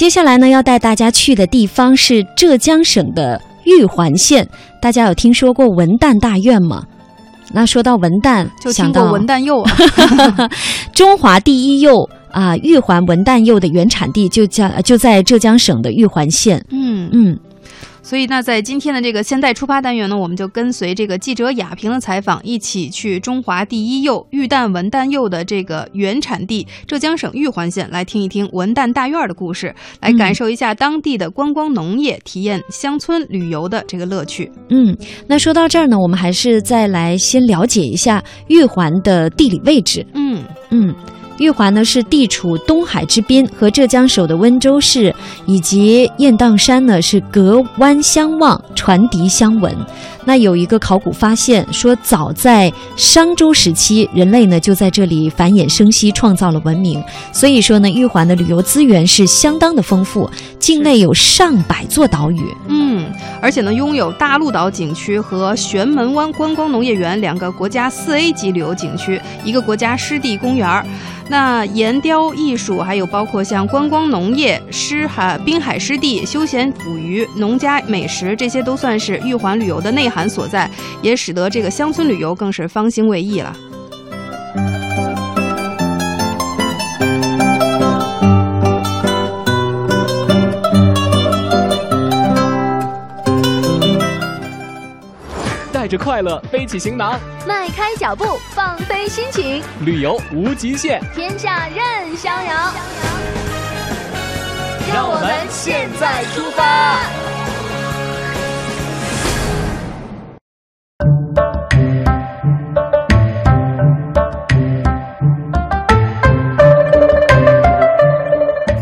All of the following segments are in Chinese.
接下来呢，要带大家去的地方是浙江省的玉环县。大家有听说过文旦大院吗？那说到文旦，就听过文旦柚啊，中华第一柚啊，玉环文旦柚的原产地就叫就在浙江省的玉环县。嗯嗯。所以，那在今天的这个“现代出发”单元呢，我们就跟随这个记者雅萍的采访，一起去中华第一柚玉旦文旦柚的这个原产地浙江省玉环县，来听一听文旦大院的故事，来感受一下当地的观光农业，体验乡村旅游的这个乐趣。嗯，那说到这儿呢，我们还是再来先了解一下玉环的地理位置。嗯嗯。玉环呢是地处东海之滨，和浙江省的温州市以及雁荡山呢是隔湾相望，传笛相闻。那有一个考古发现说，早在商周时期，人类呢就在这里繁衍生息，创造了文明。所以说呢，玉环的旅游资源是相当的丰富，境内有上百座岛屿。嗯，而且呢，拥有大陆岛景区和玄门湾观光农业园两个国家四 A 级旅游景区，一个国家湿地公园儿。那岩雕艺术，还有包括像观光农业、湿海滨海湿地、休闲捕鱼、农家美食，这些都算是玉环旅游的内涵所在，也使得这个乡村旅游更是方兴未艾了。着快乐，背起行囊，迈开脚步，放飞心情，旅游无极限，天下任逍遥。让我们现在出发。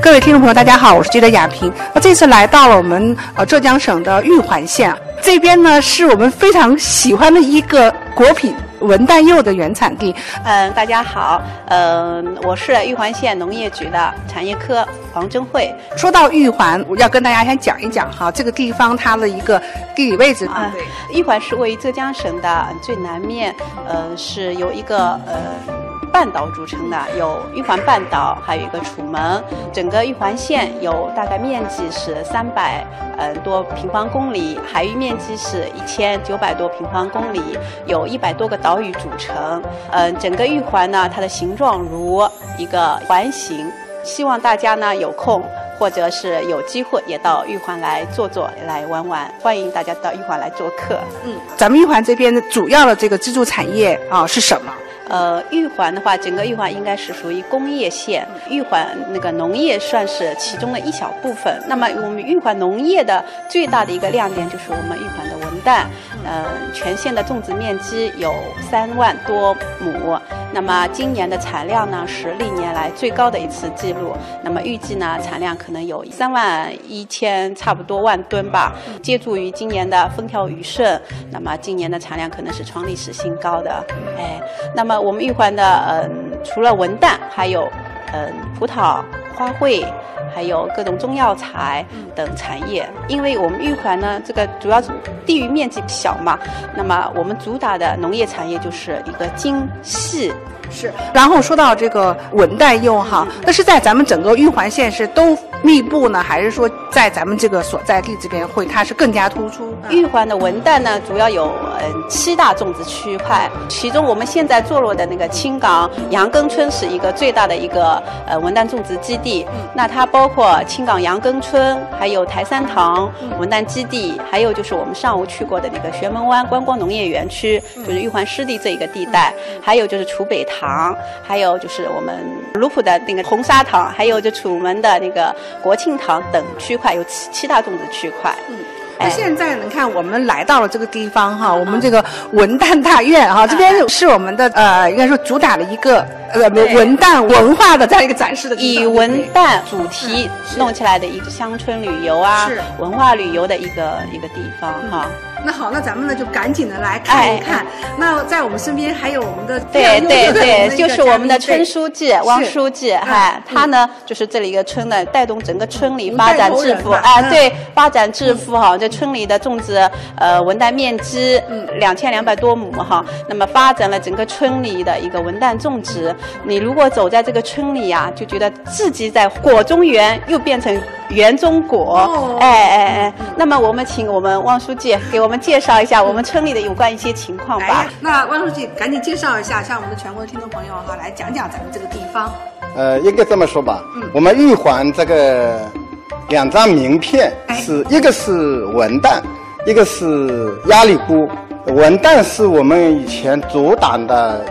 各位听众朋友，大家好，我是记者雅萍。那这次来到了我们呃浙江省的玉环县，这边呢是我们非常喜欢的一个果品文旦柚的原产地。嗯，大家好，嗯，我是玉环县农业局的产业科黄珍慧。说到玉环，我要跟大家先讲一讲哈，这个地方它的一个地理位置啊。玉环是位于浙江省的最南面，呃，是由一个呃。半岛组成的有玉环半岛，还有一个楚门。整个玉环县有大概面积是三百嗯多平方公里，海域面积是一千九百多平方公里，有一百多个岛屿组成。嗯，整个玉环呢，它的形状如一个环形。希望大家呢有空或者是有机会也到玉环来坐坐、来玩玩。欢迎大家到玉环来做客。嗯，咱们玉环这边的主要的这个支柱产业啊是什么？呃，玉环的话，整个玉环应该是属于工业县，玉环那个农业算是其中的一小部分。那么我们玉环农业的最大的一个亮点就是我们玉环的文旦，呃，全县的种植面积有三万多亩。那么今年的产量呢是历年来最高的一次记录。那么预计呢产量可能有三万一千差不多万吨吧。借助于今年的风调雨顺，那么今年的产量可能是创历史新高的。哎，那么。我们玉环的嗯，除了文旦，还有嗯葡萄、花卉，还有各种中药材等产业。因为我们玉环呢，这个主要地域面积小嘛，那么我们主打的农业产业就是一个精细。是。然后说到这个文旦柚哈，那是在咱们整个玉环县是都密布呢，还是说在咱们这个所在地这边会它是更加突出？玉环的文旦呢，主要有嗯七大种植区块，其中我们现在坐落的那个青冈杨根村是一个最大的一个呃文旦种植基地。那它包括青冈杨根村，还有台山塘文旦基地，还有就是我们上午去过的那个玄门湾观光农业园区，就是玉环湿地这一个地带，还有就是楚北塘，还有就是我们卢浦的那个红砂糖，还有就楚门的那个国庆塘等区块，有七七大种子区块。嗯。那现在你看，我们来到了这个地方哈，我们这个文旦大院哈，这边是我们的呃，应该说主打的一个呃文旦文化的这样一个展示的，以文旦主题弄起来的一个乡村旅游啊，文化旅游的一个一个地方哈。那好，那咱们呢就赶紧的来看一看。那在我们身边还有我们的对对对，就是我们的村书记汪书记，哎，他呢就是这里一个村呢，带动整个村里发展致富哎，对，发展致富哈。这村里的种植呃文旦面积两千两百多亩哈，那么发展了整个村里的一个文旦种植。你如果走在这个村里呀，就觉得自己在果中园又变成园中果。哎哎哎，那么我们请我们汪书记给我们介绍一下我们村里的有关一些情况吧。那汪书记赶紧介绍一下，向我们的全国的听众朋友哈，来讲讲咱们这个地方。呃，应该这么说吧，我们玉环这个两张名片是一个是文旦，一个是鸭绿菇。文旦是我们以前主打的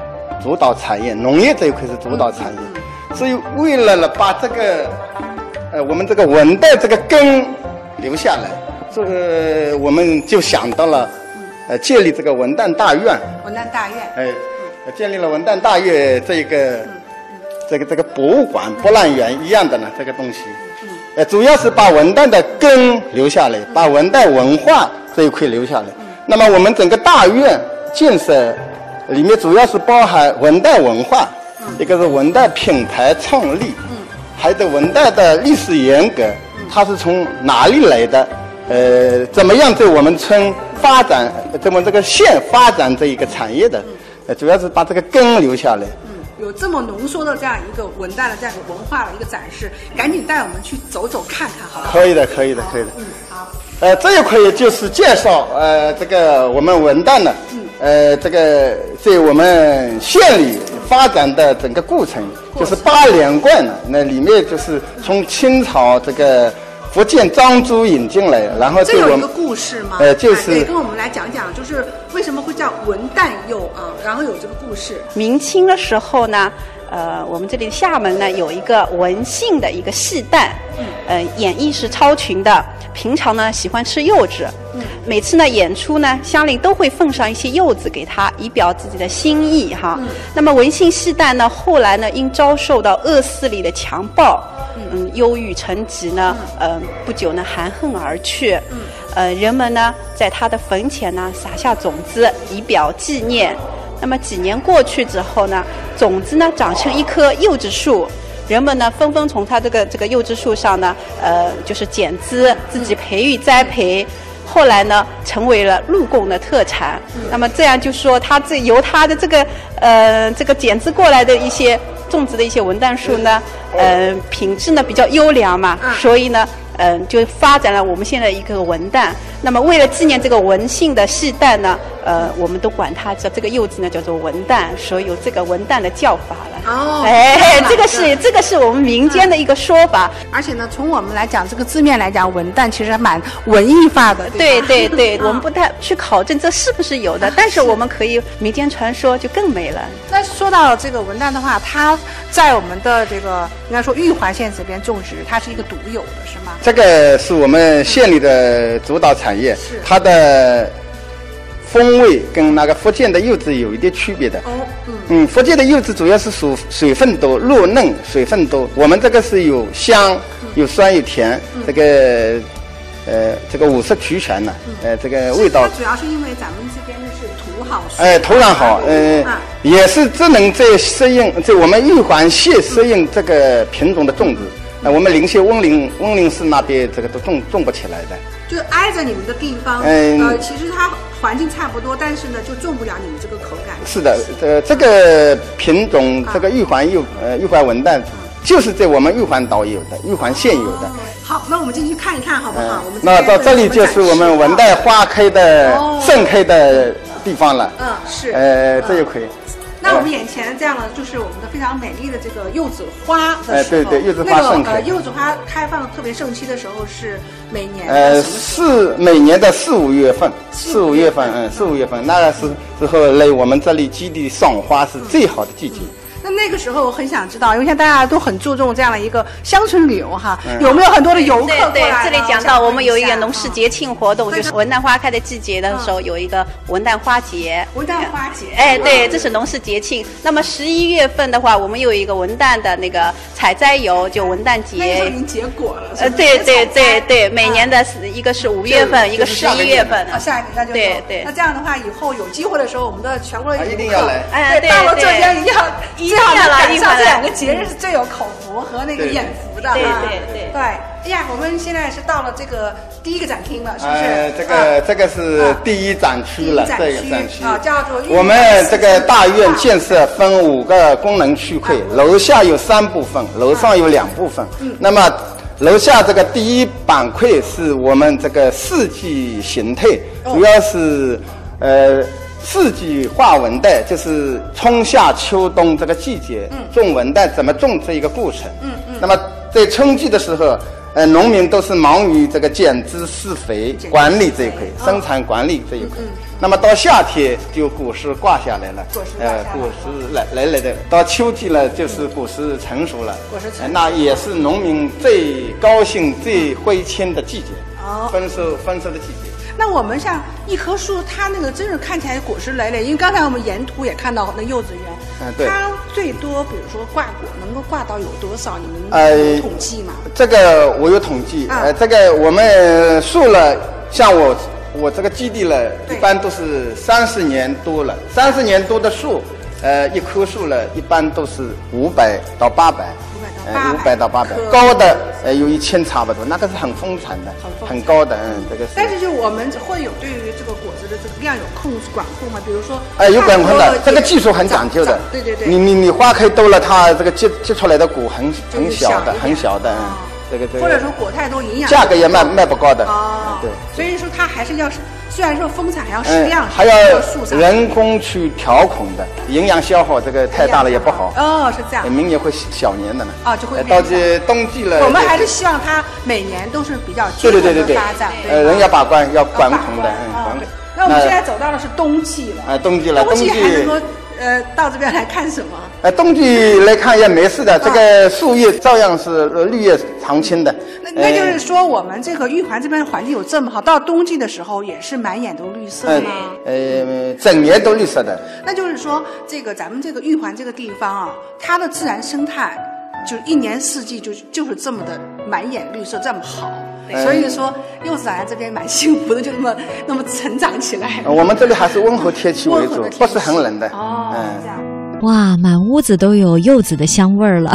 主导产业，农业这一块是主导产业，所以为了呢把这个呃我们这个文旦这个根留下来，这个我们就想到了呃建立这个文旦大院。文旦大院。哎，建立了文旦大院这一个这个这个博物馆、博览园一样的呢这个东西。呃，主要是把文旦的根留下来，把文旦文化这一块留下来。那么我们整个大院建设里面主要是包含文旦文化，一个是文旦品牌创立，还有文旦的历史沿革，它是从哪里来的？呃，怎么样在我们村发展，怎么这个县发展这一个产业的？呃，主要是把这个根留下来。有这么浓缩的这样一个文旦的这样一个文化的一个展示，赶紧带我们去走走看看，好吧？可以的，可以的，可以的。嗯，好。呃，这一块就是介绍呃这个我们文旦呢，嗯，呃这个在我们县里发展的整个过程，就是八连冠的，那里面就是从清朝这个福建漳州引进来，然后这有一个故事吗？呃，就是可以跟我们来讲讲，就是为什么会叫文旦柚啊？然后有这个故事。明清的时候呢。呃，我们这里厦门呢有一个文姓的一个戏旦，呃，演艺是超群的，平常呢喜欢吃柚子，嗯每次呢演出呢，乡邻都会奉上一些柚子给他，以表自己的心意哈。那么文姓戏旦呢，后来呢因遭受到恶势力的强暴，嗯，忧郁成疾呢，呃，不久呢含恨而去，呃，人们呢在他的坟前呢撒下种子，以表纪念。那么几年过去之后呢，种子呢长成一棵柚子树，人们呢纷纷从他这个这个柚子树上呢，呃，就是剪枝，自己培育栽培，后来呢成为了陆贡的特产。那么这样就说，他这由他的这个呃这个剪枝过来的一些种植的一些文旦树呢，呃，品质呢比较优良嘛，所以呢。嗯，就发展了我们现在一个文旦。那么为了纪念这个文姓的世旦呢，呃，我们都管它叫这个柚子呢叫做文旦，所以有这个文旦的叫法了。哦，哎，这个是这个是我们民间的一个说法。而且呢，从我们来讲这个字面来讲，文旦其实还蛮文艺化的。对对对，我们不太去考证这是不是有的，但是我们可以民间传说就更美了。那说到这个文旦的话，它在我们的这个应该说玉环县这边种植，它是一个独有的，是吗？这个是我们县里的主导产业，它的风味跟那个福建的柚子有一点区别的。哦，嗯，福建的柚子主要是属水分多、肉嫩、水分多，我们这个是有香、有酸、有甜，这个呃，这个五色齐全的，呃，这个味道。主要是因为咱们这边的是土好。哎，土壤好，嗯，也是只能在适应在我们玉环县适应这个品种的种植。那我们临县温岭温岭市那边这个都种种不起来的，就挨着你们的地方，嗯呃，其实它环境差不多，但是呢，就种不了你们这个口感。是的，呃，这个品种这个玉环玉呃玉环文旦，就是在我们玉环岛有的，玉环县有的。好，那我们进去看一看，好不好？我们那到这里就是我们文旦花开的盛开的地方了。嗯，是。呃，这一块。那我们眼前这样的，就是我们的非常美丽的这个柚子花的时候。哎，对对，柚子花盛开。呃，柚子花开放特别盛期的时候是每年。呃，四每年的四五月份，四五月份，嗯，四五月份，那个是之后来我们这里基地赏花是最好的季节。那那个时候我很想知道，因为现在大家都很注重这样的一个乡村旅游哈，有没有很多的游客对对，这里讲到我们有一个农事节庆活动，就是文旦花开的季节的时候有一个文旦花节。文旦花节。哎，对，这是农事节庆。那么十一月份的话，我们有一个文旦的那个采摘游，就文旦节。那已经结果了。呃，对对对对，每年的一个是五月份，一个十一月份。啊，下一个那就对对。那这样的话，以后有机会的时候，我们的全国的一定要来。哎，对，到了浙江一定要一定要来一这两个节日是最有口福和那个眼福的，对对对。对，哎呀，我们现在是到了这个第一个展厅了，是不是？呃，这个这个是第一展区了，这个展区啊，叫做。我们这个大院建设分五个功能区块，楼下有三部分，楼上有两部分。嗯。那么，楼下这个第一板块是我们这个四季形态，哦主要是呃四季化文旦，就是春夏秋冬这个季节种文旦怎么种这一个过程。嗯嗯。那么在春季的时候，呃，农民都是忙于这个剪枝施肥、管理这一块，生产管理这一块。那么到夏天就果实挂下来了，果实挂下来呃，果实来来来的。到秋季了，就是果实成熟了，果实成熟呃那也是农民最高兴、最挥谦的季节，哦丰收丰收的季节。那我们像一棵树，它那个真是看起来果实累累，因为刚才我们沿途也看到那柚子园，它最多比如说挂果能够挂到有多少？你们呃有统计吗？这个我有统计，啊呃，这个我们树了，像我我这个基地了，一般都是三十年多了，三十年多的树，呃，一棵树了，一般都是五百到八百。500到呃，五800百到八百，高的呃有一千差不多，那个是很丰产的，很很高的，嗯，这个是。但是就我们会有对于这个果子的这个量有控管控吗？比如说，哎，有管控的这个技术很讲究的。对对对，你你你花开多了，它这个结结出来的果很很小的，很小的，嗯哦，这个这个。或者说果太多，营养价格也卖卖不高的。哦嗯，对。所以说它还是要，虽然说丰产还要适嗯量，，还要人工去调控的，营养消耗这个太大了也不好，哦，是这样呃。明年会小年的呢。哦就会到这冬季了。我们还是希望它每年都是比较均衡对对对对对的发展，，呃，人要把关，要管把控的，嗯，啊对管控。那我们现在走到的是冬季了，啊，冬季了，冬季冬季还能够呃到这边来看什么？呃，冬季来看也没事的，这个树叶照样是呃绿叶常青的。那那就是呃说，我们这个玉环这边的环境有这么好，到冬季的时候也是满眼都绿色呃吗？呃，整年都绿色的。那就是说，这个咱们这个玉环这个地方啊，它的自然生态就一年四季就就是这么的满眼绿色，这么好。对所以说，柚子来这边蛮幸福的，就那么那么成长起来。呃我们这里还是温和天气为主不是很冷的。哦，嗯这样。哇，满屋子都有柚子的香味儿了。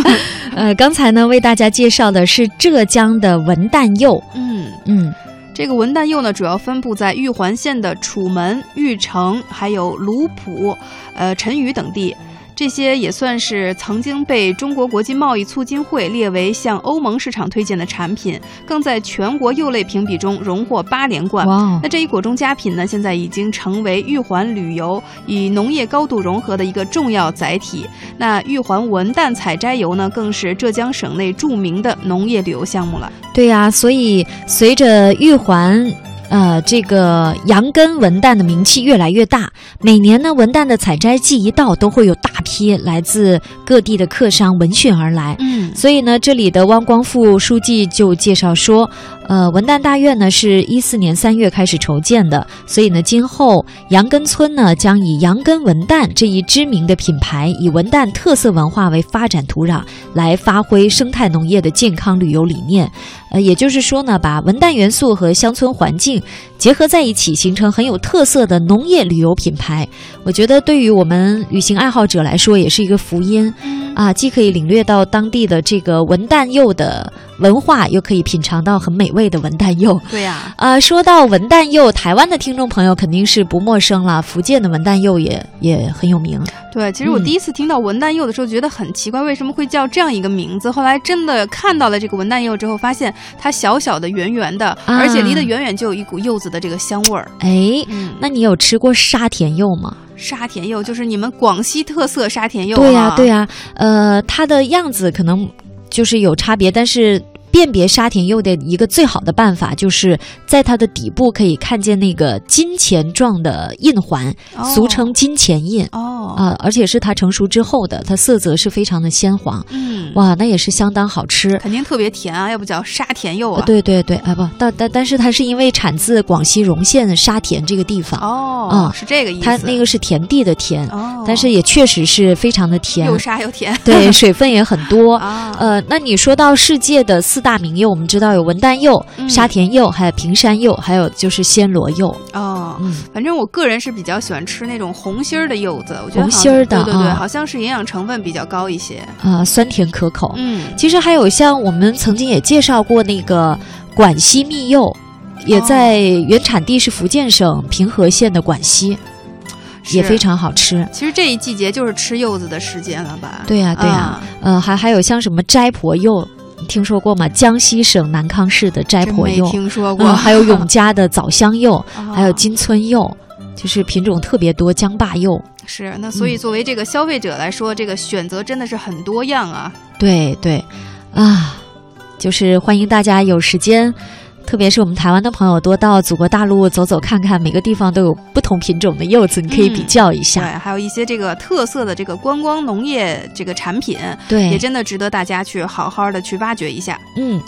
呃，刚才呢为大家介绍的是浙江的文旦柚。嗯。嗯，这个文旦柚呢，主要分布在玉环县的楚门、玉城，还有卢浦、呃陈余等地。这些也算是曾经被中国国际贸易促进会列为向欧盟市场推荐的产品，更在全国柚类评比中荣获八连冠。哇哦那这一果中佳品呢，现在已经成为玉环旅游与农业高度融合的一个重要载体。那玉环文旦采摘游呢，更是浙江省内著名的农业旅游项目了。对呀、所以随着玉环。呃，这个羊根文旦的名气越来越大，每年呢，文旦的采摘季一到，都会有大批来自各地的客商闻讯而来。嗯所以呢，这里的汪光富书记就介绍说，呃，文旦大院呢是一四年三月开始筹建的，所以呢，今后杨根村呢将以杨根文旦这一知名的品牌，以文旦特色文化为发展土壤，来发挥生态农业的健康旅游理念。呃，也就是说呢，把文旦元素和乡村环境结合在一起，形成很有特色的农业旅游品牌。我觉得对于我们旅行爱好者来说，也是一个福音。啊，既可以领略到当地的这个文旦柚的文化，又可以品尝到很美味的文旦柚。对呀、啊，说到文旦柚，台湾的听众朋友肯定是不陌生了，福建的文旦柚也也很有名。对，其实我嗯第一次听到文旦柚的时候，觉得很奇怪，为什么会叫这样一个名字？后来真的看到了这个文旦柚之后，发现它小小的、圆圆的，啊而且离得远远就有一股柚子的这个香味儿。哎，嗯，那你有吃过沙田柚吗？沙田柚就是你们广西特色沙田柚、啊。对呀、对呀、呃，它的样子可能就是有差别，但是。辨别沙田柚的一个最好的办法，就是在它的底部可以看见那个金钱状的印环，哦俗称金钱印。哦，啊、而且是它成熟之后的，它色泽是非常的鲜黄，嗯，哇，那也是相当好吃。肯定特别甜啊，要不叫沙田柚啊啊。，对对对，啊不，但但但是它是因为产自广西容县沙田这个地方，哦，嗯是这个意思。它那个是田地的田，哦，但是也确实是非常的甜又，沙又甜。对，水分也很多。啊，呃，那你说到世界的四大名柚，我们知道有文旦柚、嗯沙田柚，还有平山柚，还有就是暹罗柚。哦，嗯，反正我个人是比较喜欢吃那种红心儿的柚子，我觉得红心儿的对对对，啊好像是营养成分比较高一些。啊、酸甜可口。嗯，其实还有像我们曾经也介绍过那个广西蜜柚，也哦在原产地是福建省平和县的广西，也非。常好吃。其实这一季节就是吃柚子的时间了吧？对呀、对呀、啊呃，还还有像什么斋婆柚，听说过吗？江西省南康市的斋婆柚，听说过。嗯，还有永嘉的枣香柚，啊还有金村柚，就是品种特别多，江坝柚。是那，所以嗯作为这个消费者来说，这个选择真的是很多样啊。对对，啊，就是欢迎大家有时间，特别是我们台湾的朋友，多到祖国大陆走走看看，每个地方都有不同品种的柚子，你可以比较一下对，还有一些这个特色的这个观光农业这个产品，对，也真的值得大家去好好的去挖掘一下。嗯。